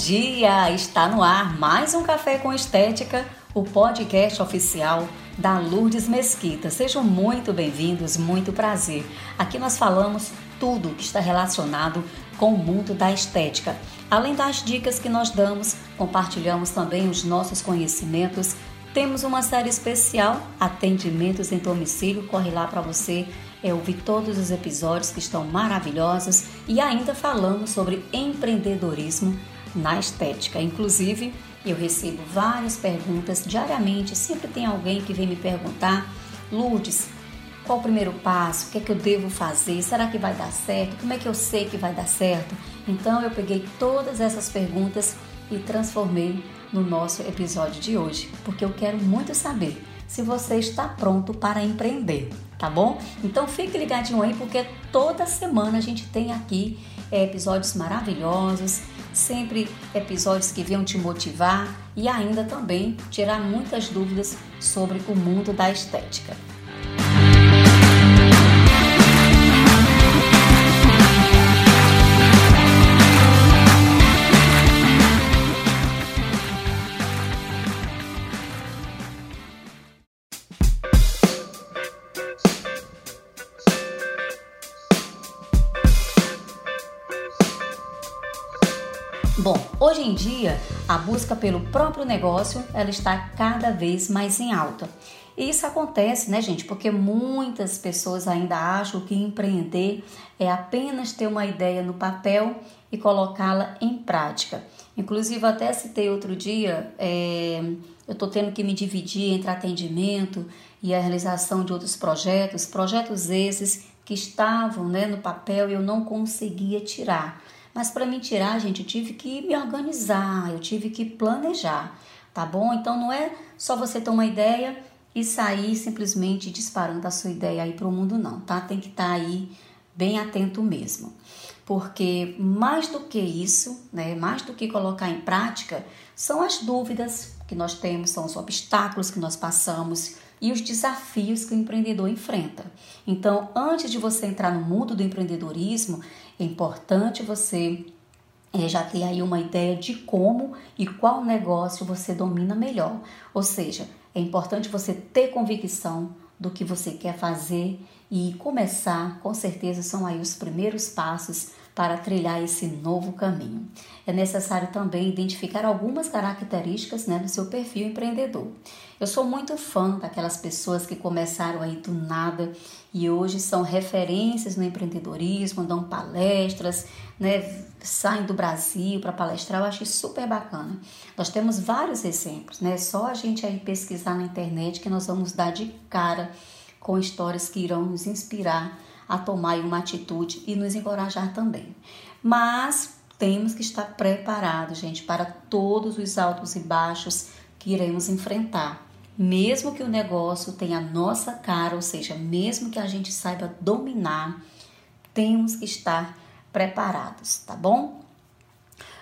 dia! Está no ar mais um Café com Estética, o podcast oficial da Lourdes Mesquita. Sejam muito bem-vindos, muito prazer. Aqui nós falamos tudo que está relacionado com o mundo da estética. Além das dicas que nós damos, compartilhamos também os nossos conhecimentos. Temos uma série especial, Atendimentos em Domicílio. Corre lá para você é, ouvir todos os episódios que estão maravilhosos e ainda falamos sobre empreendedorismo na estética. Inclusive, eu recebo várias perguntas diariamente, sempre tem alguém que vem me perguntar: Lourdes, qual o primeiro passo? O que é que eu devo fazer? Será que vai dar certo? Como é que eu sei que vai dar certo? Então, eu peguei todas essas perguntas e transformei no nosso episódio de hoje, porque eu quero muito saber se você está pronto para empreender, tá bom? Então fique ligadinho aí, porque toda semana a gente tem aqui é, episódios maravilhosos, sempre episódios que venham te motivar e ainda também tirar muitas dúvidas sobre o mundo da estética. Bom, hoje em dia, a busca pelo próprio negócio, ela está cada vez mais em alta. E isso acontece, né, gente? Porque muitas pessoas ainda acham que empreender é apenas ter uma ideia no papel e colocá-la em prática. Inclusive, até citei outro dia, é, eu estou tendo que me dividir entre atendimento e a realização de outros projetos, projetos esses que estavam né, no papel e eu não conseguia tirar. Mas para me tirar, gente, eu tive que me organizar, eu tive que planejar, tá bom? Então não é só você ter uma ideia e sair simplesmente disparando a sua ideia aí para o mundo, não, tá? Tem que estar tá aí bem atento mesmo. Porque mais do que isso, né, mais do que colocar em prática, são as dúvidas que nós temos, são os obstáculos que nós passamos e os desafios que o empreendedor enfrenta. Então, antes de você entrar no mundo do empreendedorismo, é importante você é, já ter aí uma ideia de como e qual negócio você domina melhor. Ou seja, é importante você ter convicção do que você quer fazer e começar, com certeza são aí os primeiros passos para trilhar esse novo caminho. É necessário também identificar algumas características né, do seu perfil empreendedor. Eu sou muito fã daquelas pessoas que começaram aí do nada e hoje são referências no empreendedorismo, dão palestras, né, saem do Brasil para palestrar, eu acho super bacana. Nós temos vários exemplos, né? Só a gente aí pesquisar na internet que nós vamos dar de cara com histórias que irão nos inspirar a tomar uma atitude e nos encorajar também. Mas temos que estar preparados, gente, para todos os altos e baixos que iremos enfrentar. Mesmo que o negócio tenha a nossa cara, ou seja, mesmo que a gente saiba dominar, temos que estar preparados, tá bom?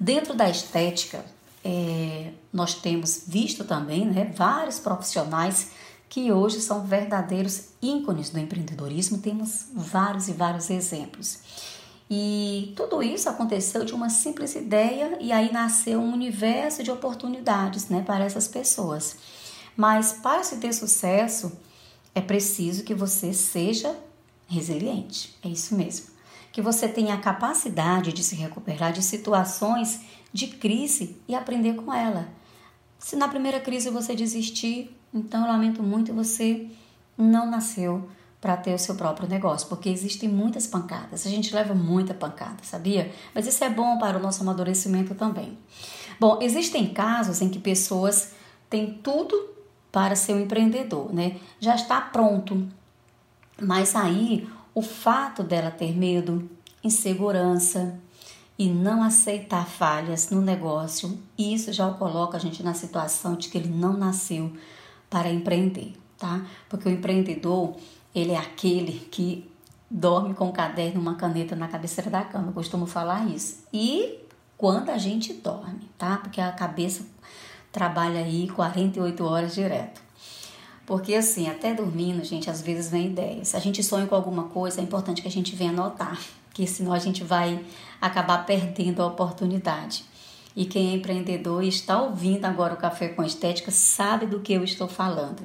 Dentro da estética, é, nós temos visto também né, vários profissionais que hoje são verdadeiros ícones do empreendedorismo, temos vários e vários exemplos. E tudo isso aconteceu de uma simples ideia e aí nasceu um universo de oportunidades né, para essas pessoas. Mas para se ter sucesso, é preciso que você seja resiliente. É isso mesmo. Que você tenha a capacidade de se recuperar de situações de crise e aprender com ela. Se na primeira crise você desistir, então, eu lamento muito, você não nasceu para ter o seu próprio negócio, porque existem muitas pancadas. A gente leva muita pancada, sabia? Mas isso é bom para o nosso amadurecimento também. Bom, existem casos em que pessoas têm tudo para ser um empreendedor, né? Já está pronto. Mas aí o fato dela ter medo, insegurança e não aceitar falhas no negócio, isso já o coloca a gente na situação de que ele não nasceu para empreender, tá? Porque o empreendedor, ele é aquele que dorme com um caderno e uma caneta na cabeceira da cama, eu costumo falar isso. E quando a gente dorme, tá? Porque a cabeça trabalha aí 48 horas direto. Porque assim, até dormindo, gente, às vezes vem ideias. Se a gente sonha com alguma coisa, é importante que a gente venha anotar, porque senão a gente vai acabar perdendo a oportunidade. E quem é empreendedor e está ouvindo agora o Café com Estética sabe do que eu estou falando.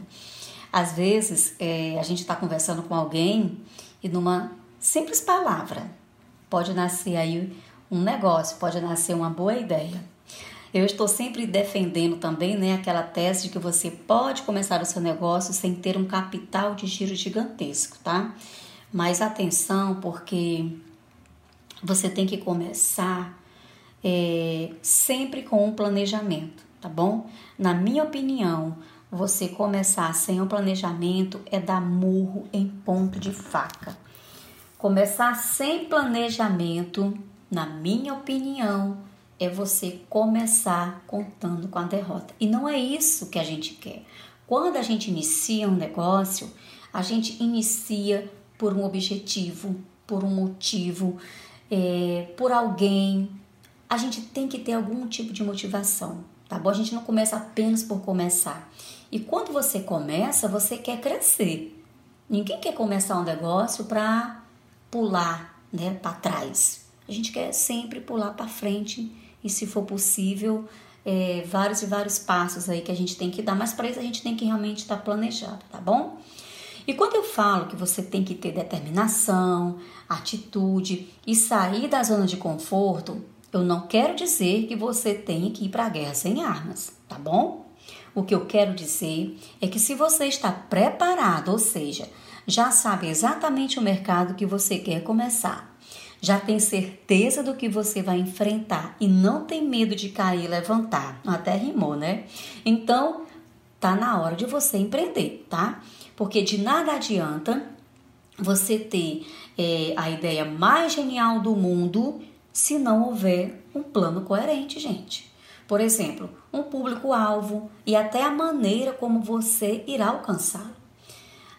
Às vezes é, a gente está conversando com alguém e numa simples palavra pode nascer aí um negócio, pode nascer uma boa ideia. Eu estou sempre defendendo também né, aquela tese de que você pode começar o seu negócio sem ter um capital de giro gigantesco, tá? Mas atenção, porque você tem que começar é, sempre com um planejamento, tá bom? Na minha opinião, você começar sem um planejamento é dar murro em ponto de faca. Começar sem planejamento, na minha opinião, é você começar contando com a derrota. E não é isso que a gente quer. Quando a gente inicia um negócio, a gente inicia por um objetivo, por um motivo, é, por alguém. A gente tem que ter algum tipo de motivação, tá bom? A gente não começa apenas por começar. E quando você começa, você quer crescer. Ninguém quer começar um negócio para pular, né, para trás. A gente quer sempre pular para frente e, se for possível, é, vários e vários passos aí que a gente tem que dar, mas para isso a gente tem que realmente estar tá planejado, tá bom? E quando eu falo que você tem que ter determinação, atitude e sair da zona de conforto, eu não quero dizer que você tem que ir para a guerra sem armas, tá bom? O que eu quero dizer é que se você está preparado, ou seja, já sabe exatamente o mercado que você quer começar, já tem certeza do que você vai enfrentar e não tem medo de cair e levantar. Até rimou, né? Então, tá na hora de você empreender, tá? Porque de nada adianta você ter é, a ideia mais genial do mundo se não houver um plano coerente, gente. Por exemplo, um público-alvo e até a maneira como você irá alcançá-lo.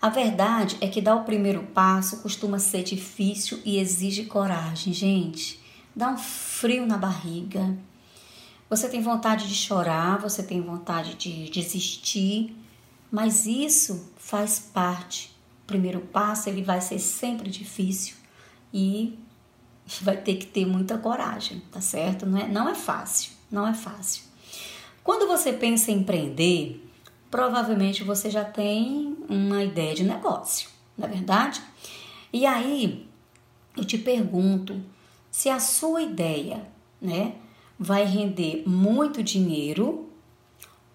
A verdade é que dar o primeiro passo costuma ser difícil e exige coragem, gente. Dá um frio na barriga. Você tem vontade de chorar, você tem vontade de desistir, mas isso faz parte. O primeiro passo ele vai ser sempre difícil e vai ter que ter muita coragem, tá certo? Não é, não é fácil, não é fácil. Quando você pensa em empreender, provavelmente você já tem uma ideia de negócio, não é verdade? E aí eu te pergunto se a sua ideia, né, vai render muito dinheiro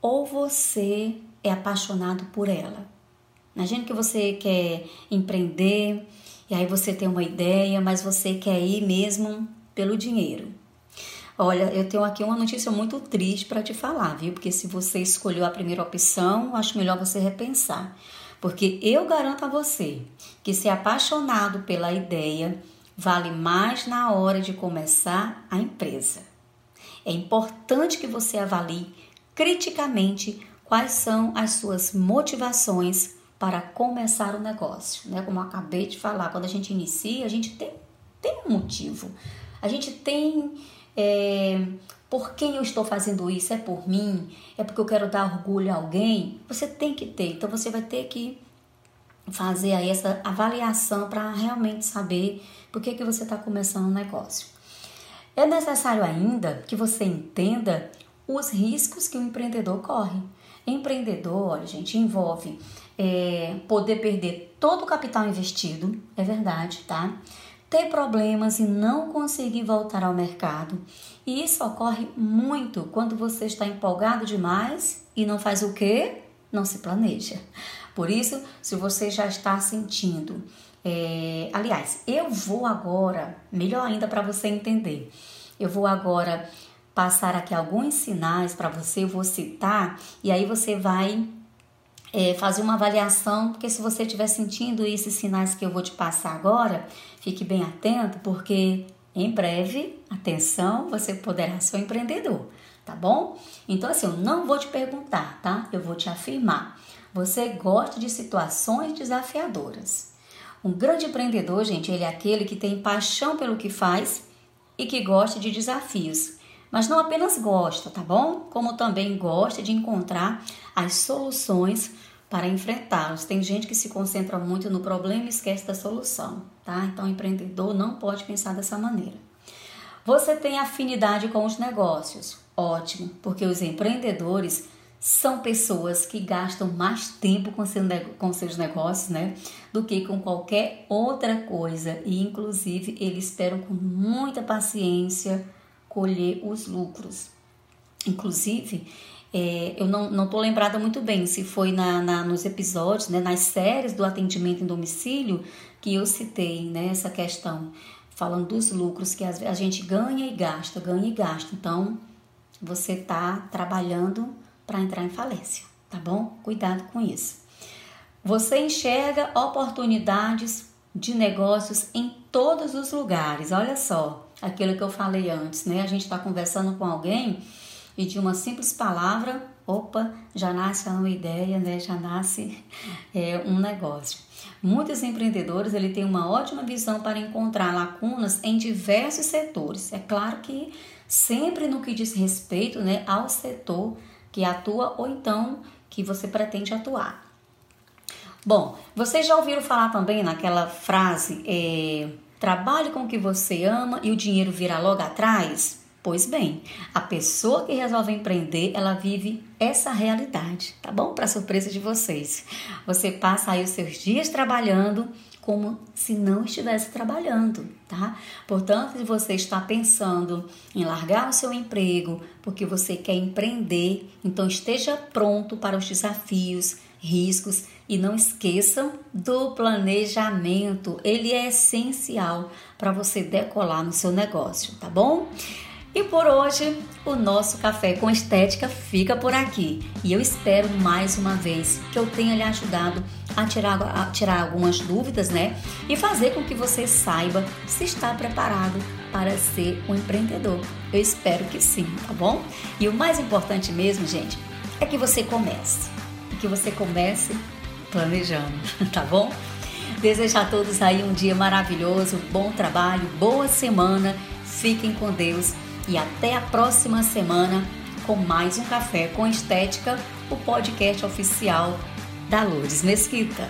ou você é apaixonado por ela. Imagina que você quer empreender e aí você tem uma ideia, mas você quer ir mesmo pelo dinheiro. Olha, eu tenho aqui uma notícia muito triste para te falar, viu? Porque se você escolheu a primeira opção, acho melhor você repensar. Porque eu garanto a você que ser apaixonado pela ideia vale mais na hora de começar a empresa. É importante que você avalie criticamente quais são as suas motivações para começar o negócio. Né? Como eu acabei de falar, quando a gente inicia, a gente tem, tem um motivo. A gente tem é, por quem eu estou fazendo isso? É por mim? É porque eu quero dar orgulho a alguém? Você tem que ter. Então você vai ter que fazer aí essa avaliação para realmente saber por que, que você está começando um negócio. É necessário ainda que você entenda os riscos que o empreendedor corre. Empreendedor, olha, gente, envolve é, poder perder todo o capital investido, é verdade, tá? ter problemas e não conseguir voltar ao mercado. E isso ocorre muito quando você está empolgado demais e não faz o quê? Não se planeja. Por isso, se você já está sentindo, é, aliás, eu vou agora, melhor ainda para você entender, eu vou agora passar aqui alguns sinais para você, eu vou citar, e aí você vai é, fazer uma avaliação, porque se você estiver sentindo esses sinais que eu vou te passar agora, fique bem atento, porque em breve, atenção, você poderá ser um empreendedor, tá bom? Então, assim, eu não vou te perguntar, tá? Eu vou te afirmar. Você gosta de situações desafiadoras. Um grande empreendedor, gente, ele é aquele que tem paixão pelo que faz e que gosta de desafios. Mas não apenas gosta, tá bom? Como também gosta de encontrar as soluções para enfrentá-los. Tem gente que se concentra muito no problema e esquece da solução, tá? Então, empreendedor não pode pensar dessa maneira. Você tem afinidade com os negócios. Ótimo, porque os empreendedores são pessoas que gastam mais tempo com, seu, com seus negócios, né? Do que com qualquer outra coisa. E, inclusive, eles esperam com muita paciência colher os lucros. Inclusive, é, eu não, não tô lembrada muito bem se foi na, na, nos episódios, né, nas séries do atendimento em domicílio que eu citei né, essa questão, falando dos lucros que a gente ganha e gasta, ganha e gasta. Então, você está trabalhando para entrar em falência, tá bom? Cuidado com isso. Você enxerga oportunidades de negócios em todos os lugares. Olha só, aquilo que eu falei antes, né? A gente está conversando com alguém e de uma simples palavra, opa, já nasce uma ideia, né? Já nasce é, um negócio. Muitos empreendedores ele têm uma ótima visão para encontrar lacunas em diversos setores. É claro que sempre no que diz respeito né, ao setor que atua ou então que você pretende atuar. Bom, vocês já ouviram falar também naquela frase é, trabalhe com o que você ama e o dinheiro virá logo atrás? Pois bem, a pessoa que resolve empreender, ela vive essa realidade, tá bom? Para surpresa de vocês. Você passa aí os seus dias trabalhando como se não estivesse trabalhando, tá? Portanto, se você está pensando em largar o seu emprego porque você quer empreender, então esteja pronto para os desafios, riscos e não esqueçam do planejamento. Ele é essencial para você decolar no seu negócio, tá bom? E por hoje, o nosso Café com Estética fica por aqui. E eu espero mais uma vez que eu tenha lhe ajudado a tirar, a tirar algumas dúvidas, né? E fazer com que você saiba se está preparado para ser um empreendedor. Eu espero que sim, tá bom? E o mais importante mesmo, gente, é que você comece. Que você comece planejando, tá bom? Desejo a todos aí um dia maravilhoso, bom trabalho, boa semana. Fiquem com Deus e até a próxima semana com mais um Café com Estética, o podcast oficial da Lourdes Mesquita.